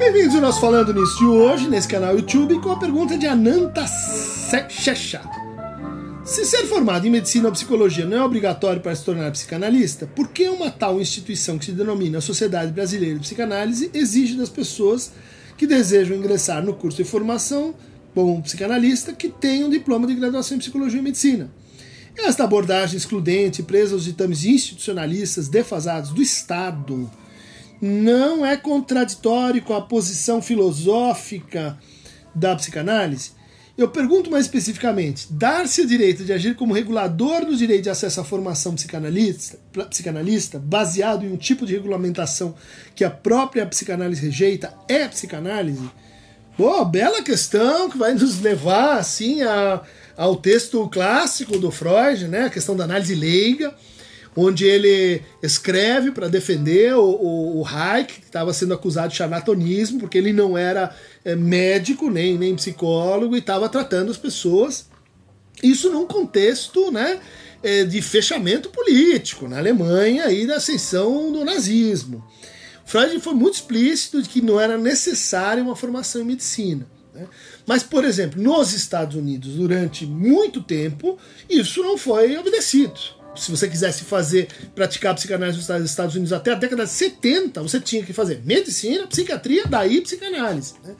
Bem-vindos ao nosso Falando Nisso de hoje, nesse canal YouTube, com a pergunta de Ananta Shesha. Se ser formado em medicina ou psicologia não é obrigatório para se tornar psicanalista, por que uma tal instituição que se denomina Sociedade Brasileira de Psicanálise exige das pessoas que desejam ingressar no curso de formação como psicanalista que tenham diploma de graduação em psicologia e medicina? Esta abordagem excludente, presa aos ditames institucionalistas defasados do Estado, não é contraditório com a posição filosófica da psicanálise? Eu pergunto mais especificamente: dar-se o direito de agir como regulador do direito de acesso à formação psicanalista, psicanalista, baseado em um tipo de regulamentação que a própria psicanálise rejeita, é psicanálise? Pô, bela questão que vai nos levar assim a, ao texto clássico do Freud, né? A questão da análise leiga onde ele escreve para defender o, o, o Hayek, que estava sendo acusado de charlatanismo, porque ele não era é, médico nem, nem psicólogo e estava tratando as pessoas. Isso num contexto né, é, de fechamento político na Alemanha e da ascensão do nazismo. Freud foi muito explícito de que não era necessária uma formação em medicina. Né? Mas, por exemplo, nos Estados Unidos, durante muito tempo, isso não foi obedecido se você quisesse fazer, praticar psicanálise nos Estados Unidos até a década de 70, você tinha que fazer medicina, psiquiatria, daí psicanálise. Né?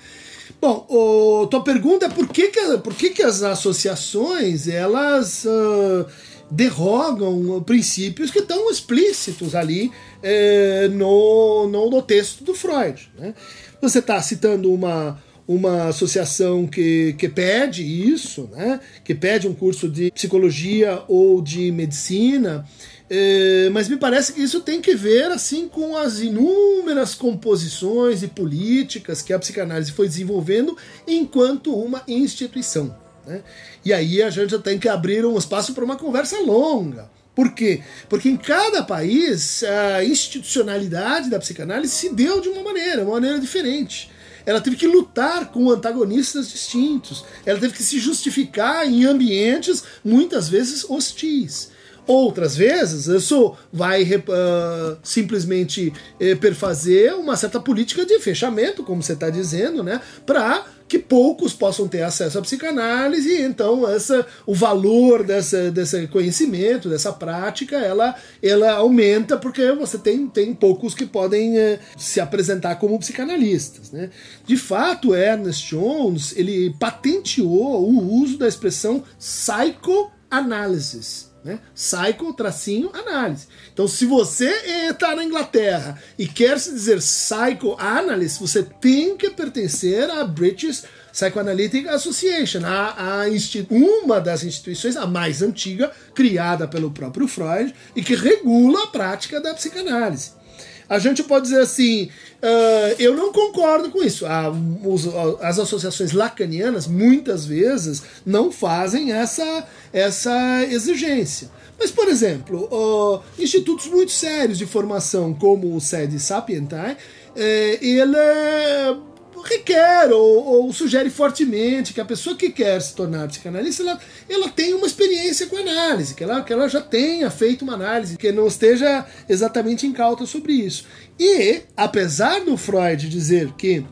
Bom, o, tua pergunta é por que, que, por que, que as associações elas uh, derrogam princípios que estão explícitos ali eh, no, no, no, texto do Freud. Né? Você está citando uma, uma associação que, que pede isso, né? que pede um curso de psicologia ou de medicina, é, mas me parece que isso tem que ver assim com as inúmeras composições e políticas que a psicanálise foi desenvolvendo enquanto uma instituição. Né? E aí a gente tem que abrir um espaço para uma conversa longa. Por quê? Porque em cada país a institucionalidade da psicanálise se deu de uma maneira, uma maneira diferente. Ela teve que lutar com antagonistas distintos. Ela teve que se justificar em ambientes muitas vezes hostis. Outras vezes, isso vai uh, simplesmente uh, perfazer uma certa política de fechamento, como você está dizendo, né, para que poucos possam ter acesso à psicanálise, e então essa, o valor dessa, desse conhecimento, dessa prática, ela, ela aumenta porque você tem, tem poucos que podem uh, se apresentar como psicanalistas. Né? De fato, Ernest Jones ele patenteou o uso da expressão psychoanalysis né? Psycho, tracinho, análise. Então, se você está na Inglaterra e quer se dizer psychoanalyst, você tem que pertencer à British Psychoanalytic Association, a, a uma das instituições, a mais antiga, criada pelo próprio Freud e que regula a prática da psicanálise a gente pode dizer assim: uh, eu não concordo com isso. Ah, os, as associações lacanianas muitas vezes não fazem essa, essa exigência. Mas, por exemplo, uh, institutos muito sérios de formação, como o SED Sapientai, eh, ele requer ou, ou, sugere fortemente que a pessoa que quer se tornar psicanalista ela, ela tenha uma experiência com análise, que ela, que ela já tenha feito uma análise, que não esteja exatamente incauta sobre isso. E, apesar do Freud dizer que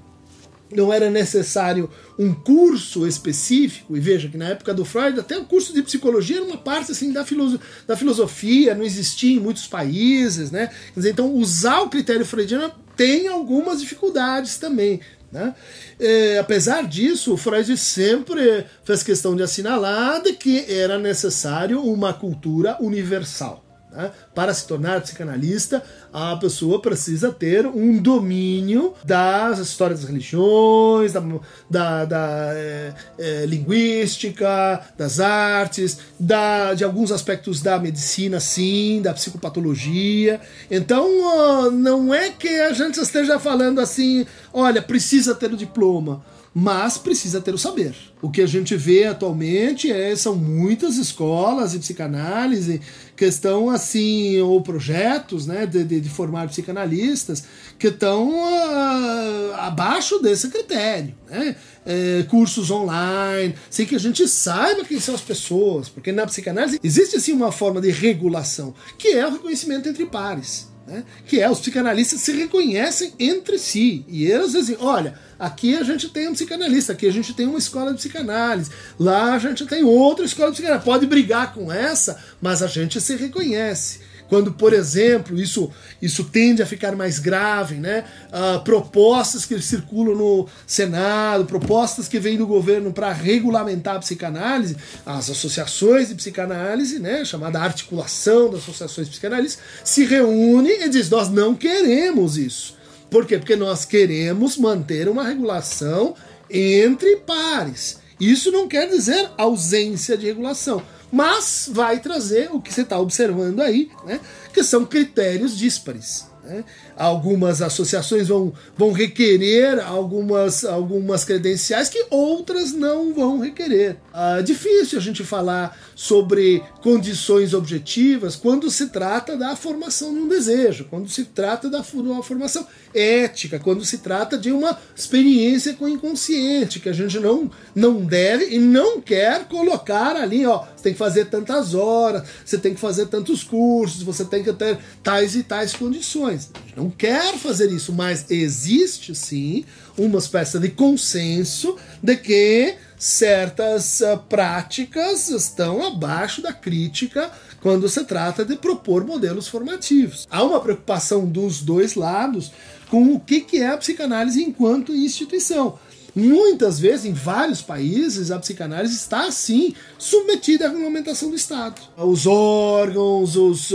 não era necessário um curso específico, e veja que na época do Freud até o curso de psicologia era uma parte assim da, filoso da filosofia, não existia em muitos países, né? Quer dizer, então usar o critério freudiano tem algumas dificuldades também. Né? É, apesar disso, Freud sempre fez questão de assinalar de que era necessário uma cultura universal. Né? Para se tornar psicanalista, a pessoa precisa ter um domínio das histórias das religiões, da, da, da é, é, linguística, das artes, da, de alguns aspectos da medicina, sim, da psicopatologia. Então, não é que a gente esteja falando assim, olha, precisa ter o diploma mas precisa ter o saber. O que a gente vê atualmente é, são muitas escolas de psicanálise que estão assim, ou projetos né, de, de, de formar psicanalistas que estão uh, abaixo desse critério. Né? É, cursos online, sem que a gente saiba quem são as pessoas, porque na psicanálise existe assim uma forma de regulação, que é o reconhecimento entre pares. Né? Que é os psicanalistas se reconhecem entre si. E eles dizem: olha, aqui a gente tem um psicanalista, aqui a gente tem uma escola de psicanálise, lá a gente tem outra escola de psicanálise. Pode brigar com essa, mas a gente se reconhece quando, por exemplo, isso, isso tende a ficar mais grave, né? Uh, propostas que circulam no Senado, propostas que vêm do governo para regulamentar a psicanálise, as associações de psicanálise, né? Chamada articulação das associações de psicanálise, se reúnem e diz: nós não queremos isso. Por quê? Porque nós queremos manter uma regulação entre pares. Isso não quer dizer ausência de regulação mas vai trazer o que você está observando aí, né, que são critérios díspares. Né? Algumas associações vão, vão requerer algumas, algumas credenciais que outras não vão requerer. Ah, difícil a gente falar sobre condições objetivas quando se trata da formação de um desejo, quando se trata da uma formação ética, quando se trata de uma experiência com o inconsciente, que a gente não, não deve e não quer colocar ali, ó, tem que fazer tantas horas, você tem que fazer tantos cursos, você tem que ter tais e tais condições. Não quer fazer isso, mas existe sim uma espécie de consenso de que certas uh, práticas estão abaixo da crítica quando se trata de propor modelos formativos. Há uma preocupação dos dois lados com o que é a psicanálise enquanto instituição. Muitas vezes, em vários países, a psicanálise está, assim, submetida à regulamentação do Estado. Os órgãos, os,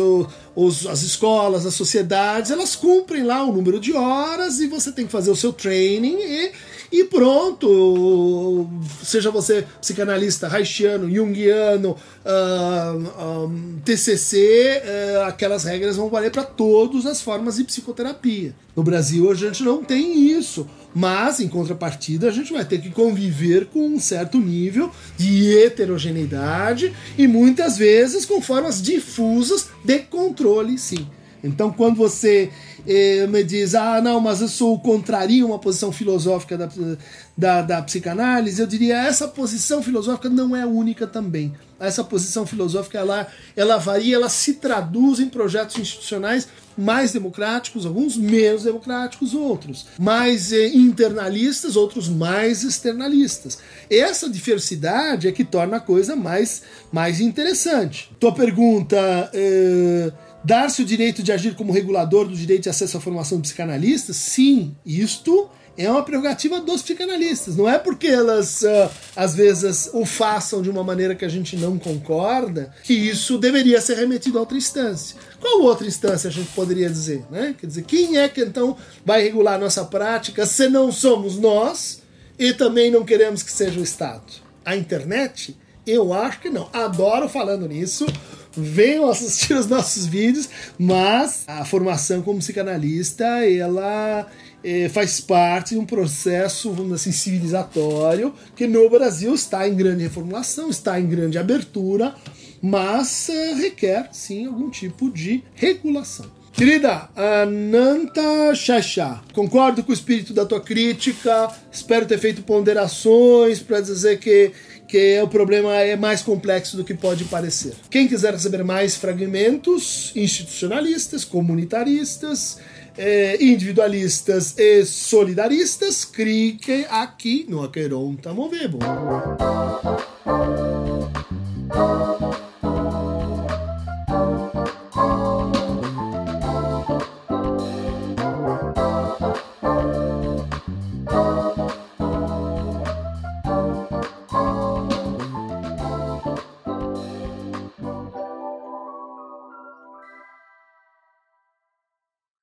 os, as escolas, as sociedades, elas cumprem lá o número de horas e você tem que fazer o seu training e e pronto, seja você psicanalista haitiano, junguiano, uh, um, TCC, uh, aquelas regras vão valer para todas as formas de psicoterapia. No Brasil a gente não tem isso, mas em contrapartida a gente vai ter que conviver com um certo nível de heterogeneidade e muitas vezes com formas difusas de controle, sim. Então, quando você eh, me diz, ah, não, mas eu sou contrario a uma posição filosófica da, da, da psicanálise, eu diria, essa posição filosófica não é única também. Essa posição filosófica, ela, ela varia, ela se traduz em projetos institucionais mais democráticos, alguns menos democráticos, outros mais eh, internalistas, outros mais externalistas. Essa diversidade é que torna a coisa mais, mais interessante. Tua pergunta... Eh, Dar-se o direito de agir como regulador do direito de acesso à formação de psicanalistas? Sim, isto é uma prerrogativa dos psicanalistas. Não é porque elas, uh, às vezes, o façam de uma maneira que a gente não concorda que isso deveria ser remetido a outra instância. Qual outra instância a gente poderia dizer? Né? Quer dizer, quem é que então vai regular nossa prática se não somos nós e também não queremos que seja o Estado? A internet? Eu acho que não. Adoro falando nisso venham assistir os nossos vídeos, mas a formação como psicanalista, ela faz parte de um processo, vamos dizer assim, civilizatório, que no Brasil está em grande reformulação, está em grande abertura, mas é, requer, sim, algum tipo de regulação. Querida Ananta Xaxá, concordo com o espírito da tua crítica, espero ter feito ponderações para dizer que que o problema é mais complexo do que pode parecer. Quem quiser receber mais fragmentos institucionalistas, comunitaristas, eh, individualistas e solidaristas, clique aqui no Aqueronta Movebo.